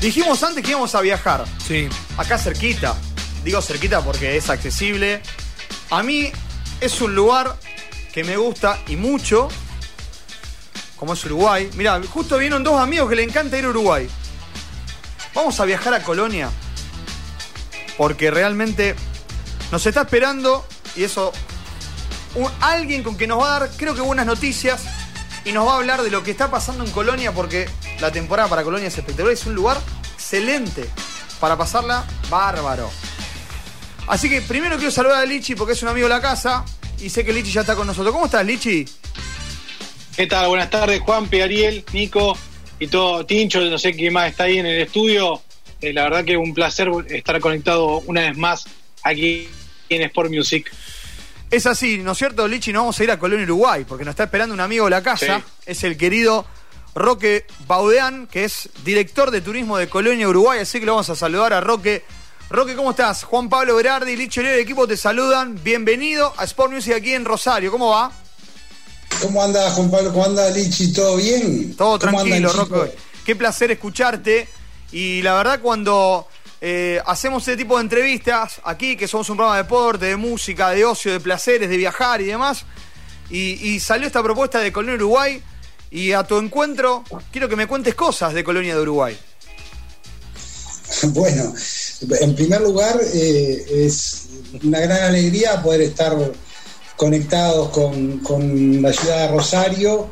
Dijimos antes que íbamos a viajar. Sí. Acá cerquita. Digo cerquita porque es accesible. A mí es un lugar que me gusta y mucho. Como es Uruguay. Mira, justo vienen dos amigos que le encanta ir a Uruguay. Vamos a viajar a Colonia. Porque realmente nos está esperando y eso. un- alguien con que nos va a dar, creo que buenas noticias. Y nos va a hablar de lo que está pasando en Colonia. Porque la temporada para Colonia es espectacular. Es un lugar excelente para pasarla bárbaro. Así que primero quiero saludar a Lichi porque es un amigo de la casa. Y sé que Lichi ya está con nosotros. ¿Cómo estás, Lichi? ¿Qué tal? Buenas tardes, Juanpi, Ariel, Nico y todo Tincho, no sé quién más está ahí en el estudio. Eh, la verdad que un placer estar conectado una vez más aquí en Sport Music. Es así, ¿no es cierto, Lichi? Nos vamos a ir a Colonia, Uruguay, porque nos está esperando un amigo de la casa. Sí. Es el querido Roque Baudeán, que es director de turismo de Colonia, Uruguay. Así que lo vamos a saludar a Roque. Roque, ¿cómo estás? Juan Pablo Berardi, Lichi Leo, el equipo te saludan. Bienvenido a Sport Music aquí en Rosario. ¿Cómo va? ¿Cómo anda Juan Pablo? ¿Cómo anda Lichi? ¿Todo bien? Todo ¿Cómo andan, tranquilo? Roque. Qué placer escucharte. Y la verdad, cuando eh, hacemos este tipo de entrevistas aquí, que somos un programa de deporte, de música, de ocio, de placeres, de viajar y demás, y, salió esta propuesta de Colonia Uruguay, y a tu encuentro, quiero que me cuentes cosas de Colonia de Uruguay. Bueno, en primer lugar, eh, es una gran alegría poder estar conectados con, con la ciudad de Rosario,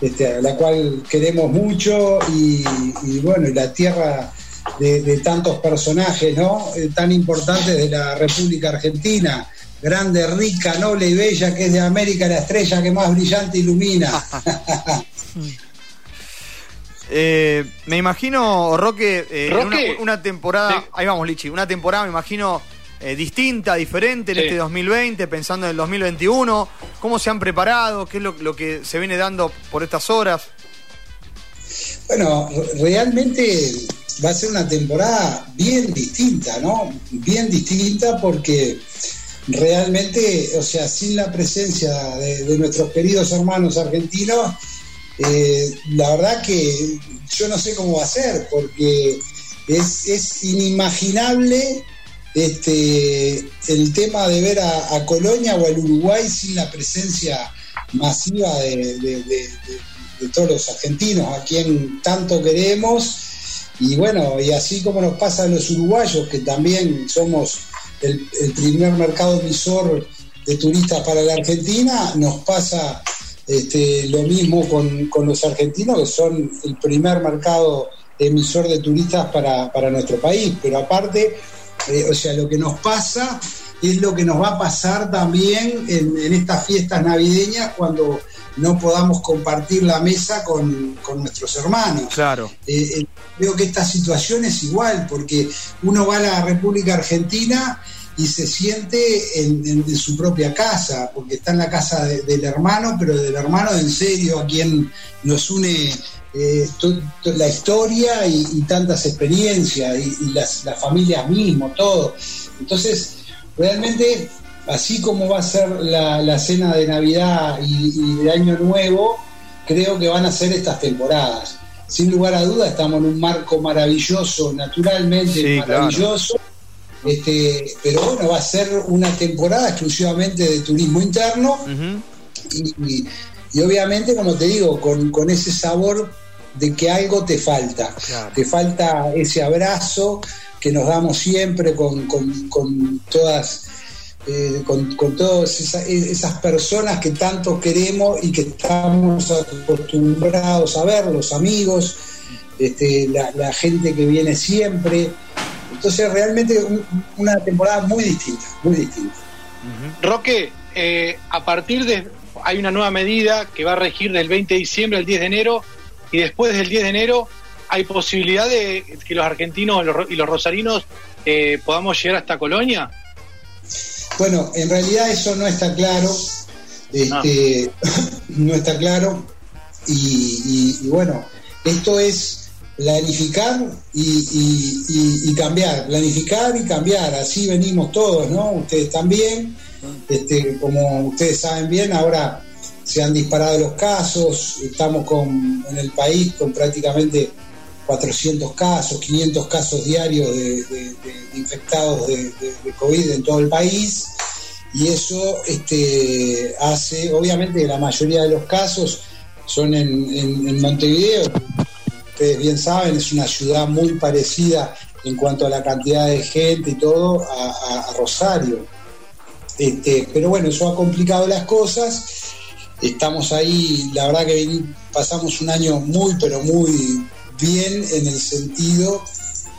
este, la cual queremos mucho, y, y bueno, y la tierra de, de tantos personajes, ¿no? Eh, tan importantes de la República Argentina. Grande, rica, noble y bella, que es de América la estrella que más brillante ilumina. Eh, me imagino, Roque, eh, Roque. una, una temporada, Sí. ahí vamos, Lichi, una temporada me imagino eh, distinta, diferente en Sí. este 2020, pensando en el 2021. ¿Cómo se han preparado? ¿Qué es lo, lo que se viene dando por estas horas? Bueno, realmente va a ser una temporada bien distinta, ¿no? Bien distinta porque realmente, o sea, sin la presencia de, nuestros queridos hermanos argentinos, eh, la verdad que yo no sé cómo va a ser, porque es, inimaginable este, el tema de ver a, Colonia o al Uruguay sin la presencia masiva de todos los argentinos, a quien tanto queremos. Y bueno, y así como nos pasa a los uruguayos, que también somos el, primer mercado emisor de turistas para la Argentina, nos pasa este, lo mismo con, con los argentinos, que son el primer mercado emisor de turistas para, para nuestro país. Pero aparte, eh, o sea, lo que nos pasa es lo que nos va a pasar también en estas fiestas navideñas cuando no podamos compartir la mesa con, con nuestros hermanos. Claro. Eh, eh, veo que esta situación es igual, porque uno va a la República Argentina y se siente en, en- en su propia casa, porque está en la casa de- del hermano, pero del hermano de en serio, a quien nos une eh, to- to- la historia y, y tantas experiencias, y, y las, las familias mismo, todo. Entonces, realmente, así como va a ser la, la cena de Navidad y, y de Año Nuevo, creo que van a ser estas temporadas. Sin lugar a duda, estamos en un marco maravilloso, naturalmente Sí, claro. maravilloso. Este, pero bueno, va a ser una temporada exclusivamente de turismo interno y, y- y obviamente, como te digo, con, con ese sabor de que algo te falta. Claro. Te falta ese abrazo que nos damos siempre con, con- con todas. Eh, con, con todas esa- esas personas que tanto queremos y que estamos acostumbrados a ver, los amigos, este, la, gente que viene siempre. Entonces, realmente un- una temporada muy distinta, muy distinta. Roque, eh, a partir de. Hay una nueva medida que va a regir del 20 de diciembre al 10 de enero, y después del 10 de enero hay posibilidad de que los argentinos y los rosarinos eh, podamos llegar hasta Colonia. Bueno, en realidad eso no está claro, este, no está claro, y, y- y bueno, esto es planificar y- y cambiar, planificar y cambiar, así venimos todos, ¿no? Ustedes también, este, como ustedes saben bien, ahora se han disparado los casos, estamos con, en el país con prácticamente 400 casos, 500 casos diarios de, infectados de, COVID en todo el país. Y eso este, hace, obviamente, la mayoría de los casos son en, Montevideo. Ustedes bien saben, es una ciudad muy parecida en cuanto a la cantidad de gente y todo a, Rosario. Este, pero bueno, eso ha complicado las cosas. Estamos ahí, la verdad que pasamos un año muy, pero muy bien en el sentido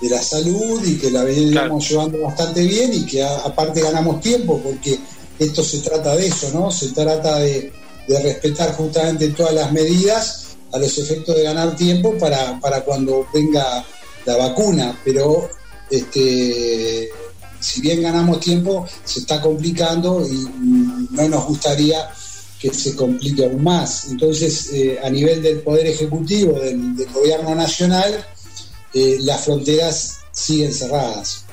de la salud y que la veníamos llevando bastante bien y que aparte ganamos tiempo porque esto se trata de eso, ¿no? Se trata de, respetar justamente todas las medidas a los efectos de ganar tiempo para, para cuando venga la vacuna, pero este, si bien ganamos tiempo, se está complicando y no nos gustaría que se complique aún más. Entonces, eh, a nivel del Poder Ejecutivo, del, Gobierno Nacional, eh, las fronteras siguen cerradas.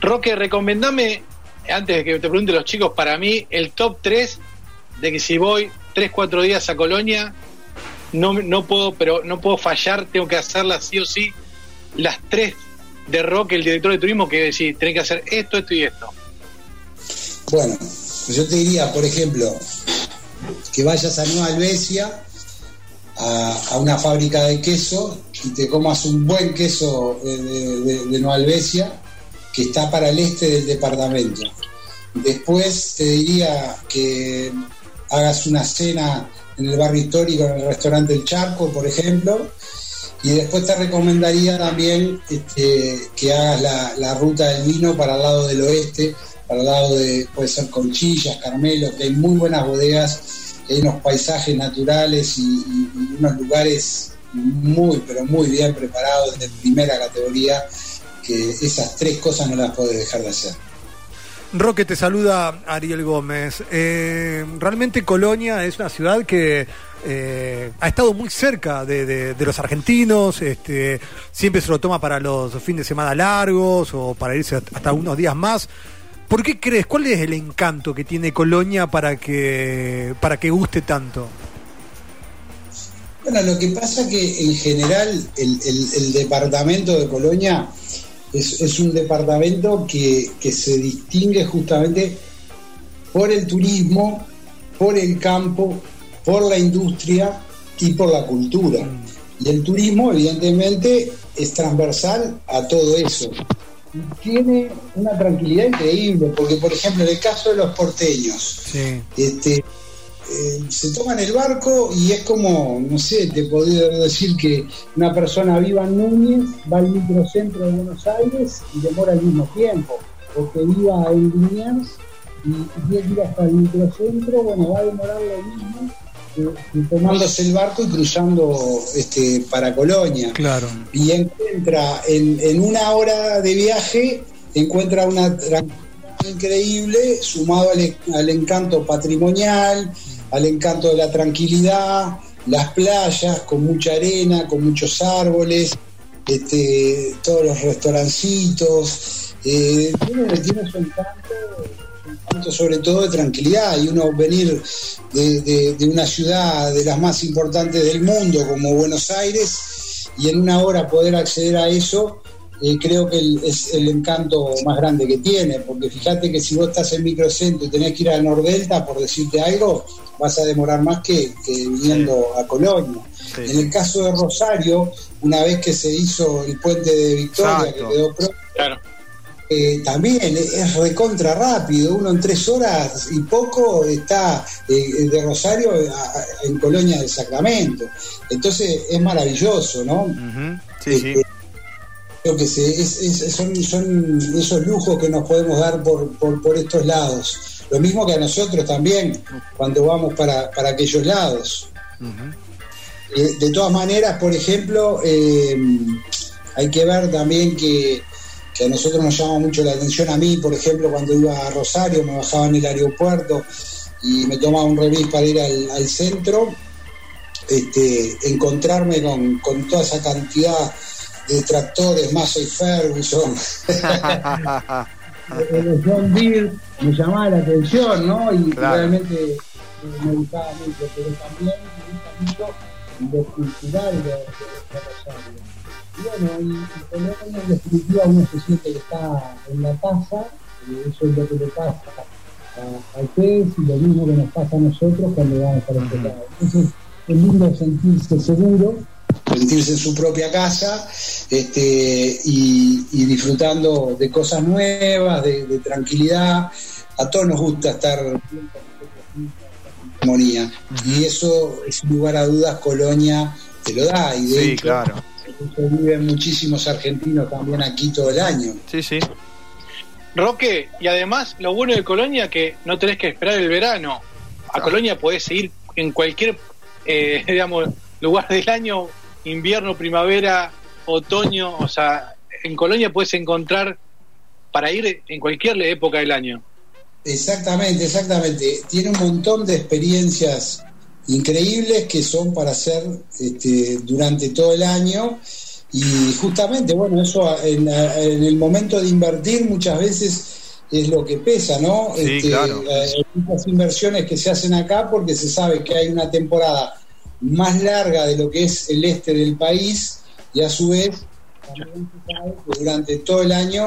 Roque, recomendame, antes de que te pregunte los chicos, para mí el top 3 de que si voy 3, 4 días a Colonia, no, no puedo, pero no puedo fallar, tengo que hacerlas sí o sí, las tres de Roque, el director de turismo, que decís, tenés que hacer esto, esto y esto. Bueno, yo te diría, por ejemplo, que vayas a Nueva Albesia, a, una fábrica de queso, y te comas un buen queso de, Nueva Albesia, que está para el este del departamento. Después te diría que hagas una cena en el barrio histórico, en el restaurante El Charco, por ejemplo. Y después te recomendaría también este, que hagas la, ruta del vino para el lado del oeste, el lado de, puede ser Conchillas, Carmelo, que hay muy buenas bodegas, hay unos paisajes naturales y, unos lugares muy, pero muy bien preparados de primera categoría, que esas tres cosas no las puedes dejar de hacer. Roque, te saluda Ariel Gómez. Eh, realmente Colonia es una ciudad que eh, ha estado muy cerca de, los argentinos, este, siempre se lo toma para los fines de semana largos o para irse hasta unos días más. ¿Por qué crees? ¿Cuál es el encanto que tiene Colonia para que, para que guste tanto? Bueno, lo que pasa que en general el, departamento de Colonia es, un departamento que, se distingue justamente por el turismo, por el campo, por la industria y por la cultura. Mm. Y el turismo, evidentemente, es transversal a todo eso tiene una tranquilidad increíble, porque por ejemplo en el caso de los porteños, este, eh, se toman el barco y es como, no sé, te podría decir que una persona viva en Núñez, va al microcentro de Buenos Aires y demora el mismo tiempo, o que viva en Liniers y tiene que ir hasta el microcentro, bueno, va a demorar lo mismo tomándose el barco y cruzando este, para Colonia. Claro. Y encuentra en, una hora de viaje, encuentra una tranquilidad increíble, sumado al, encanto patrimonial, al encanto de la tranquilidad, las playas con mucha arena, con muchos árboles, este, todos los restaurancitos. Eh, tiene, tiene su encanto sobre todo de tranquilidad y uno venir de, una ciudad de las más importantes del mundo como Buenos Aires y en una hora poder acceder a eso, eh, creo que es el encanto más grande que tiene, porque fíjate que si vos estás en microcentro y tenés que ir a Nordelta, por decirte algo, vas a demorar más que, viniendo a Colonia. En el caso de Rosario, una vez que se hizo el puente de Victoria, que quedó pronto, eh, también es recontra rápido, uno en tres horas y poco está eh, de Rosario en Colonia del Sacramento. Entonces es maravilloso, ¿no? sí, sí. Lo que son, esos lujos que nos podemos dar por, por, estos lados. Lo mismo que a nosotros también cuando vamos para, aquellos lados. Eh, de todas maneras, por ejemplo, hay que ver también que a nosotros nos llama mucho la atención. A mí, por ejemplo, cuando iba a Rosario, me bajaba en el aeropuerto y me tomaba un remis para ir al, centro, este, encontrarme con, toda esa cantidad de tractores, Massey Ferguson, John Deere, me llamaba la atención, ¿no? Y realmente me gustaba mucho, pero también me gusta mucho lo cultural de, Rosario. Y bueno, y, Colonia en definitiva uno se siente que está en la casa, y eso es lo que le pasa a, ustedes y lo mismo que nos pasa a nosotros cuando vamos para empezar. Entonces, es lindo sentirse seguro, sentirse en su propia casa este, y, disfrutando de cosas nuevas, de, tranquilidad. A todos nos gusta estar armonía. Y eso, sin lugar a dudas, Colonia te lo da. Y de sí, claro. viven muchísimos argentinos también aquí todo el año. Sí, sí. Roque, y además lo bueno de Colonia que no tenés que esperar el verano. A Colonia podés ir en cualquier, eh, digamos, lugar del año, invierno, primavera, otoño, o sea, en Colonia puedes encontrar para ir en cualquier época del año. Exactamente, exactamente. Tiene un montón de experiencias increíbles que son para hacer este, durante todo el año y justamente, bueno, eso en, el momento de invertir muchas veces es lo que pesa, ¿no? Sí, este, claro. Hay muchas inversiones que se hacen acá porque se sabe que hay una temporada más larga de lo que es el este del país y a su vez también se sabe que durante todo el año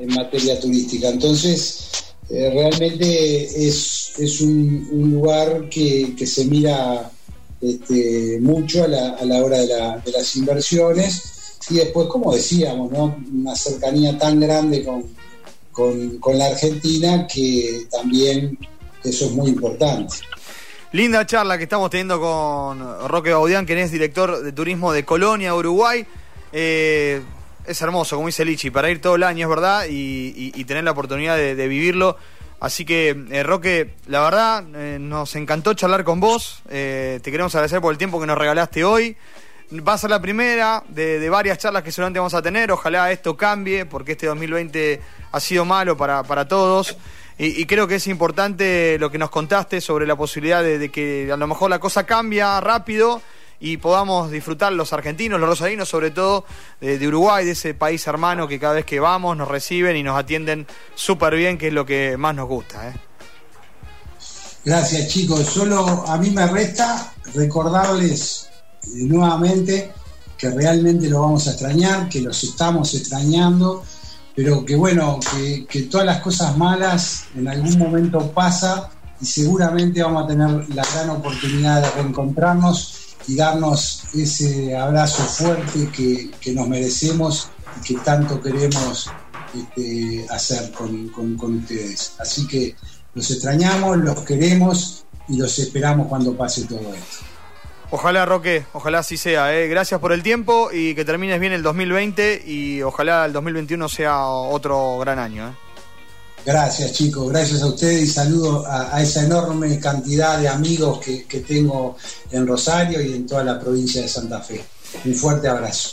en materia turística. Entonces, eh, realmente es, es un, lugar que, que se mira este, mucho a la, a la hora de, las inversiones y después, como decíamos, ¿no? una cercanía tan grande con, con, la Argentina que también eso es muy importante. Linda charla que estamos teniendo con Roque Baudián, quien es director de turismo de Colonia, Uruguay. Eh, es hermoso, como dice Lichi, para ir todo el año, es verdad, y, tener la oportunidad de vivirlo Así que, eh, Roque, la verdad, eh, nos encantó charlar con vos. Eh, te queremos agradecer por el tiempo que nos regalaste hoy. Va a ser la primera de, varias charlas que seguramente vamos a tener. Ojalá esto cambie, porque este 2020 ha sido malo para, para todos. Y, creo que es importante lo que nos contaste sobre la posibilidad de que a lo mejor la cosa cambia rápido y podamos disfrutar los argentinos, los rosarinos, sobre todo de, Uruguay, de ese país hermano que cada vez que vamos nos reciben y nos atienden súper bien, que es lo que más nos gusta. ¿eh? Gracias chicos, solo a mí me resta recordarles eh, nuevamente que realmente lo vamos a extrañar, que los estamos extrañando, pero que bueno, que todas las cosas malas en algún momento pasa y seguramente vamos a tener la gran oportunidad de reencontrarnos y darnos ese abrazo fuerte que, nos merecemos y que tanto queremos este, hacer con, ustedes. Así que los extrañamos, los queremos y los esperamos cuando pase todo esto. Ojalá, Roque, ojalá así sea. ¿eh? Gracias por el tiempo y que termines bien el 2020 y ojalá el 2021 sea otro gran año. ¿eh? Gracias chicos, gracias a ustedes y saludo a, esa enorme cantidad de amigos que tengo en Rosario y en toda la provincia de Santa Fe. Un fuerte abrazo.